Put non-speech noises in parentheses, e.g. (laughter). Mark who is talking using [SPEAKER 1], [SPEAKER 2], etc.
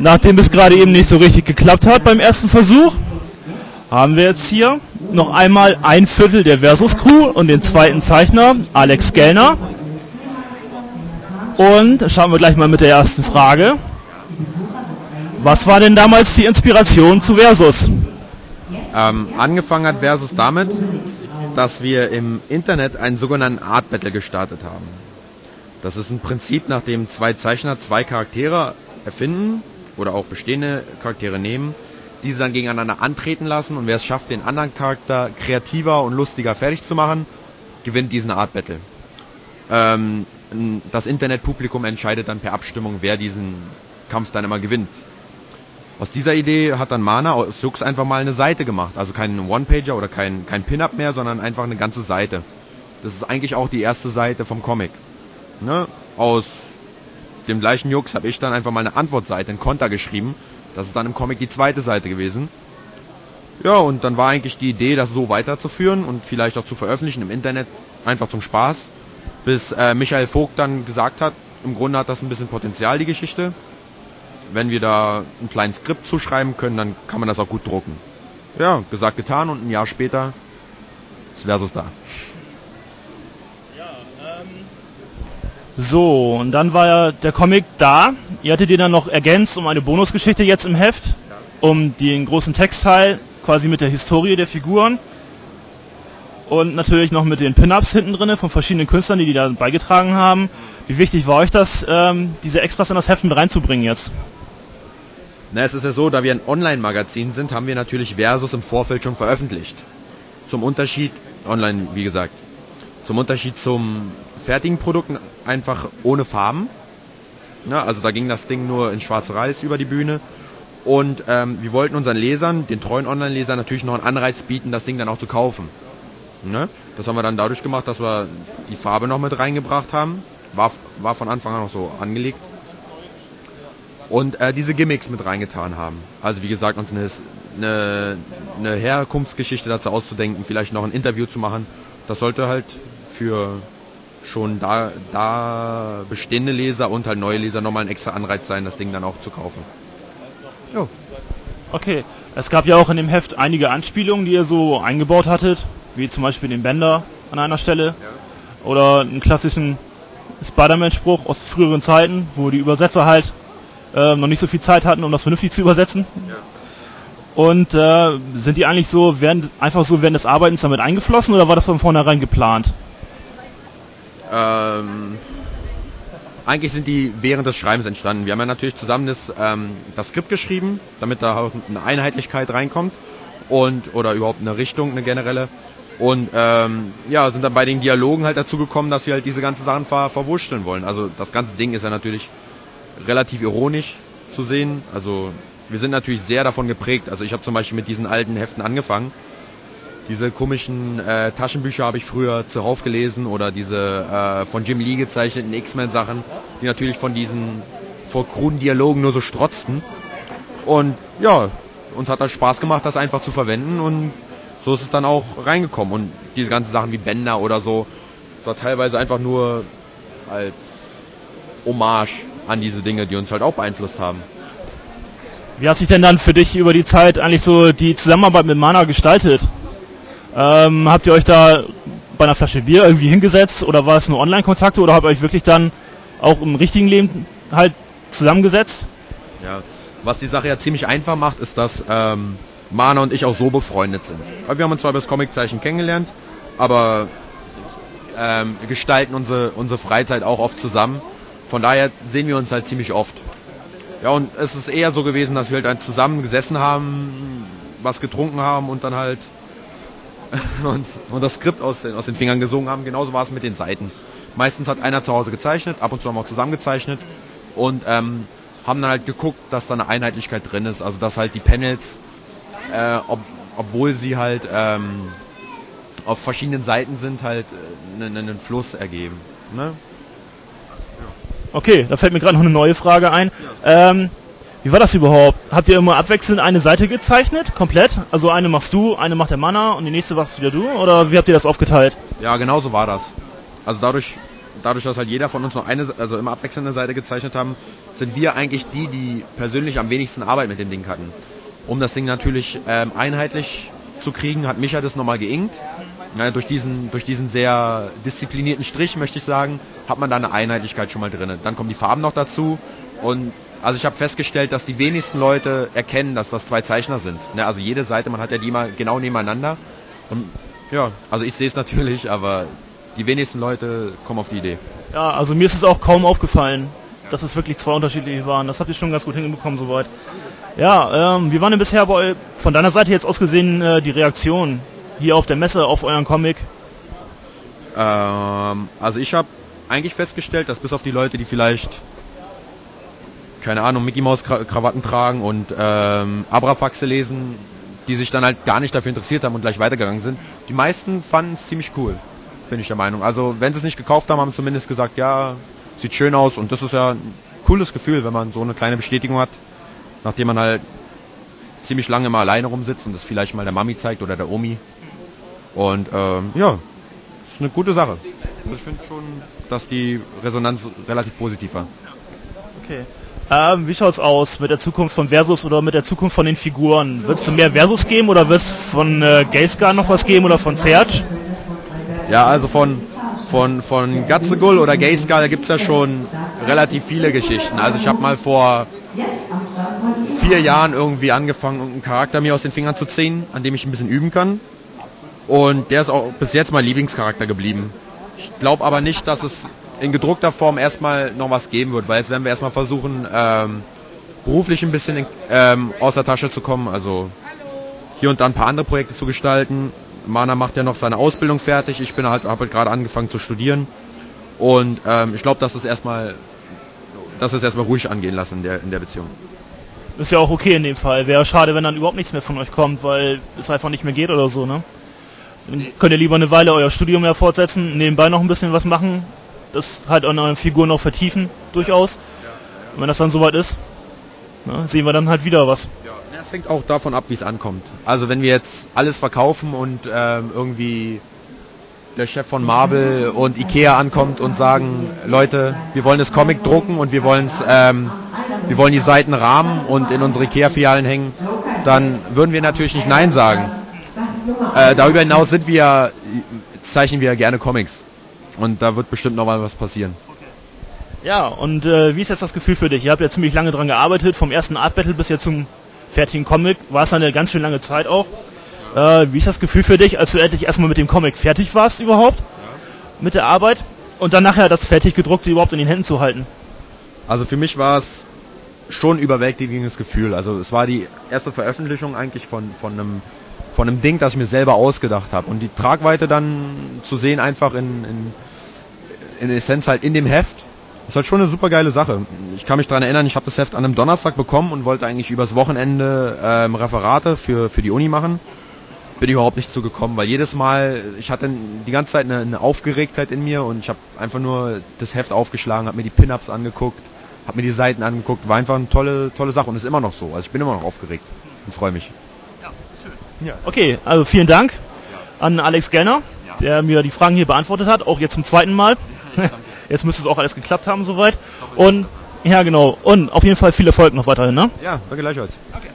[SPEAKER 1] nachdem es gerade eben nicht so richtig geklappt hat beim ersten Versuch, haben wir jetzt hier noch einmal ein Viertel der Versus Crew und den zweiten Zeichner, Alex Gellner. Und schauen wir gleich mal mit der ersten Frage. Was war denn damals die Inspiration zu Versus?
[SPEAKER 2] Ähm, angefangen hat Versus damit, dass wir im Internet einen sogenannten Art Battle gestartet haben. Das ist ein Prinzip, nach dem zwei Zeichner zwei Charaktere erfinden oder auch bestehende Charaktere nehmen, diese dann gegeneinander antreten lassen und wer es schafft, den anderen Charakter kreativer und lustiger fertig zu machen, gewinnt diesen Art Battle. Ähm, das Internetpublikum entscheidet dann per Abstimmung, wer diesen Kampf dann immer gewinnt. Aus dieser Idee hat dann Mana aus Jux einfach mal eine Seite gemacht. Also keinen One-Pager oder kein, kein Pin-Up mehr, sondern einfach eine ganze Seite. Das ist eigentlich auch die erste Seite vom Comic. Ne? Aus dem gleichen Jux habe ich dann einfach mal eine Antwortseite, ein Konter geschrieben. Das ist dann im Comic die zweite Seite gewesen. Ja, und dann war eigentlich die Idee, das so weiterzuführen und vielleicht auch zu veröffentlichen im Internet, einfach zum Spaß. Bis äh, Michael Vogt dann gesagt hat, im Grunde hat das ein bisschen Potenzial, die Geschichte wenn wir da ein kleines Skript zuschreiben können, dann kann man das auch gut drucken. Ja, gesagt, getan und ein Jahr später ist Versus da.
[SPEAKER 1] Ähm, so, und dann war ja der Comic da. Ihr hattet ihn dann noch ergänzt um eine Bonusgeschichte jetzt im Heft, um den großen Textteil quasi mit der Historie der Figuren und natürlich noch mit den Pin-Ups hinten drin von verschiedenen Künstlern, die die da beigetragen haben. Wie wichtig war euch das, ähm, diese Extras in das Heft mit reinzubringen jetzt?
[SPEAKER 2] Na, es ist ja so, da wir ein Online-Magazin sind, haben wir natürlich Versus im Vorfeld schon veröffentlicht. Zum Unterschied, online wie gesagt, zum Unterschied zum fertigen Produkt einfach ohne Farben. Na, also da ging das Ding nur in schwarz-weiß über die Bühne. Und ähm, wir wollten unseren Lesern, den treuen Online-Lesern, natürlich noch einen Anreiz bieten, das Ding dann auch zu kaufen. Ne? Das haben wir dann dadurch gemacht, dass wir die Farbe noch mit reingebracht haben. War, war von Anfang an noch so angelegt und äh, diese Gimmicks mit reingetan haben. Also wie gesagt, uns eine, eine, eine Herkunftsgeschichte dazu auszudenken, vielleicht noch ein Interview zu machen. Das sollte halt für schon da, da bestehende Leser und halt neue Leser nochmal ein extra Anreiz sein, das Ding dann auch zu kaufen.
[SPEAKER 1] Jo. Okay, es gab ja auch in dem Heft einige Anspielungen, die ihr so eingebaut hattet, wie zum Beispiel den Bender an einer Stelle ja. oder einen klassischen Spider-Man-Spruch aus früheren Zeiten, wo die Übersetzer halt äh, noch nicht so viel Zeit hatten, um das vernünftig zu übersetzen. Ja. Und äh, sind die eigentlich so, während, einfach so während des Arbeitens damit eingeflossen oder war das von vornherein geplant?
[SPEAKER 2] Ähm, eigentlich sind die während des Schreibens entstanden. Wir haben ja natürlich zusammen das, ähm, das Skript geschrieben, damit da auch eine Einheitlichkeit reinkommt und oder überhaupt eine Richtung, eine generelle. Und ähm, ja, sind dann bei den Dialogen halt dazu gekommen, dass wir halt diese ganzen Sachen ver verwurschteln wollen. Also das ganze Ding ist ja natürlich relativ ironisch zu sehen. Also wir sind natürlich sehr davon geprägt. Also ich habe zum Beispiel mit diesen alten Heften angefangen. Diese komischen äh, Taschenbücher habe ich früher zuhauf gelesen oder diese äh, von Jim Lee gezeichneten X-Men-Sachen, die natürlich von diesen vor kruden Dialogen nur so strotzten. Und ja, uns hat das Spaß gemacht, das einfach zu verwenden und so ist es dann auch reingekommen. Und diese ganzen Sachen wie Bänder oder so, es war teilweise einfach nur als Hommage an diese Dinge, die uns halt auch beeinflusst haben.
[SPEAKER 1] Wie hat sich denn dann für dich über die Zeit eigentlich so die Zusammenarbeit mit Mana gestaltet? Ähm, habt ihr euch da bei einer Flasche Bier irgendwie hingesetzt oder war es nur Online-Kontakte oder habt ihr euch wirklich dann auch im richtigen Leben halt zusammengesetzt?
[SPEAKER 2] Ja, was die Sache ja ziemlich einfach macht, ist, dass ähm, Mana und ich auch so befreundet sind. Wir haben uns zwar über das Comiczeichen kennengelernt, aber ähm, gestalten unsere, unsere Freizeit auch oft zusammen von daher sehen wir uns halt ziemlich oft. Ja, und es ist eher so gewesen, dass wir halt zusammen gesessen haben, was getrunken haben und dann halt (laughs) uns und das Skript aus den, aus den Fingern gesungen haben. Genauso war es mit den Seiten. Meistens hat einer zu Hause gezeichnet, ab und zu haben wir auch zusammengezeichnet und ähm, haben dann halt geguckt, dass da eine Einheitlichkeit drin ist. Also dass halt die Panels, äh, ob, obwohl sie halt ähm, auf verschiedenen Seiten sind, halt äh, einen, einen Fluss ergeben. Ne?
[SPEAKER 1] Okay, da fällt mir gerade noch eine neue Frage ein. Ja. Ähm, wie war das überhaupt? Habt ihr immer abwechselnd eine Seite gezeichnet, komplett? Also eine machst du, eine macht der Manner und die nächste machst wieder du? Oder wie habt ihr das aufgeteilt?
[SPEAKER 2] Ja, genau so war das. Also dadurch, dadurch, dass halt jeder von uns noch eine, also immer abwechselnde Seite gezeichnet haben, sind wir eigentlich die, die persönlich am wenigsten Arbeit mit dem Ding hatten. Um das Ding natürlich ähm, einheitlich zu kriegen, hat Micha das nochmal geinkt. Ja, durch, diesen, durch diesen sehr disziplinierten Strich, möchte ich sagen, hat man da eine Einheitlichkeit schon mal drin. Dann kommen die Farben noch dazu und also ich habe festgestellt, dass die wenigsten Leute erkennen, dass das zwei Zeichner sind. Ne, also jede Seite, man hat ja die mal genau nebeneinander. Und ja, also ich sehe es natürlich, aber die wenigsten Leute kommen auf die Idee.
[SPEAKER 1] Ja, also mir ist es auch kaum aufgefallen, dass es wirklich zwei unterschiedliche waren. Das habt ihr schon ganz gut hinbekommen soweit. Ja, ähm, wie waren denn bisher bei, von deiner Seite jetzt aus gesehen äh, die Reaktionen hier auf der Messe auf euren Comic?
[SPEAKER 2] Ähm, also ich habe eigentlich festgestellt, dass bis auf die Leute, die vielleicht keine Ahnung, Mickey Maus Krawatten tragen und ähm, Abrafaxe lesen, die sich dann halt gar nicht dafür interessiert haben und gleich weitergegangen sind. Die meisten fanden es ziemlich cool, bin ich der Meinung. Also wenn sie es nicht gekauft haben, haben sie zumindest gesagt, ja, sieht schön aus und das ist ja ein cooles Gefühl, wenn man so eine kleine Bestätigung hat, nachdem man halt ziemlich lange mal alleine rumsitzt und das vielleicht mal der Mami zeigt oder der Omi. Und ähm, ja, ist eine gute Sache. Also ich finde schon, dass die Resonanz relativ positiv war.
[SPEAKER 1] Okay. Ähm, wie schaut's aus mit der Zukunft von Versus oder mit der Zukunft von den Figuren? Wird es mehr Versus geben oder wird es von äh, Gayscar noch was geben oder von Serge?
[SPEAKER 2] Ja, also von von von Gatzegul oder Gayscar gibt es ja schon relativ viele Geschichten. Also ich habe mal vor vier Jahren irgendwie angefangen, einen Charakter mir aus den Fingern zu ziehen, an dem ich ein bisschen üben kann. Und der ist auch bis jetzt mein Lieblingscharakter geblieben. Ich glaube aber nicht, dass es in gedruckter Form erstmal noch was geben wird, weil jetzt werden wir erstmal versuchen, ähm, beruflich ein bisschen in, ähm, aus der Tasche zu kommen, also hier und da ein paar andere Projekte zu gestalten. Mana macht ja noch seine Ausbildung fertig, ich bin halt, habe halt gerade angefangen zu studieren und ähm, ich glaube, dass es erstmal, dass es erstmal ruhig angehen lassen in der, in der Beziehung.
[SPEAKER 1] Ist ja auch okay in dem Fall. Wäre schade, wenn dann überhaupt nichts mehr von euch kommt, weil es einfach nicht mehr geht oder so, ne? Dann könnt ihr lieber eine Weile euer Studium ja fortsetzen, nebenbei noch ein bisschen was machen, das halt an euren Figuren noch vertiefen, durchaus. Und wenn das dann soweit ist, na, sehen wir dann halt wieder was.
[SPEAKER 2] Ja, es hängt auch davon ab, wie es ankommt. Also wenn wir jetzt alles verkaufen und ähm, irgendwie der Chef von Marvel und Ikea ankommt und sagen, Leute, wir wollen das Comic drucken und wir wollen ähm, wir wollen die Seiten rahmen und in unsere Ikea-Filialen hängen, dann würden wir natürlich nicht Nein sagen. Äh, darüber hinaus sind wir, zeichnen wir gerne Comics. Und da wird bestimmt noch mal was passieren.
[SPEAKER 1] Ja, und äh, wie ist jetzt das Gefühl für dich? Ihr habt ja ziemlich lange dran gearbeitet, vom ersten Art Battle bis jetzt zum fertigen Comic. War es eine ganz schön lange Zeit auch. Äh, wie ist das Gefühl für dich, als du endlich erstmal mit dem Comic fertig warst überhaupt? Ja. Mit der Arbeit? Und dann nachher das fertig gedruckte überhaupt in den Händen zu halten?
[SPEAKER 2] Also für mich war es schon überwältigendes Gefühl. Also es war die erste Veröffentlichung eigentlich von, von einem von einem Ding, das ich mir selber ausgedacht habe. Und die Tragweite dann zu sehen einfach in, in, in Essenz halt in dem Heft, ist halt schon eine super geile Sache. Ich kann mich daran erinnern, ich habe das Heft an einem Donnerstag bekommen und wollte eigentlich übers Wochenende ähm, Referate für, für die Uni machen. Bin überhaupt nicht zugekommen, weil jedes Mal, ich hatte die ganze Zeit eine, eine Aufgeregtheit in mir und ich habe einfach nur das Heft aufgeschlagen, habe mir die Pin-Ups angeguckt, habe mir die Seiten angeguckt, war einfach eine tolle, tolle Sache und ist immer noch so. Also ich bin immer noch aufgeregt und freue mich.
[SPEAKER 1] Ja. Okay, also vielen Dank an Alex Genner, der mir die Fragen hier beantwortet hat, auch jetzt zum zweiten Mal. (laughs) Jetzt müsste es auch alles geklappt haben soweit. Und ja, genau. Und auf jeden Fall viel Erfolg noch weiterhin, ne?
[SPEAKER 2] Ja, danke gleichfalls. Okay.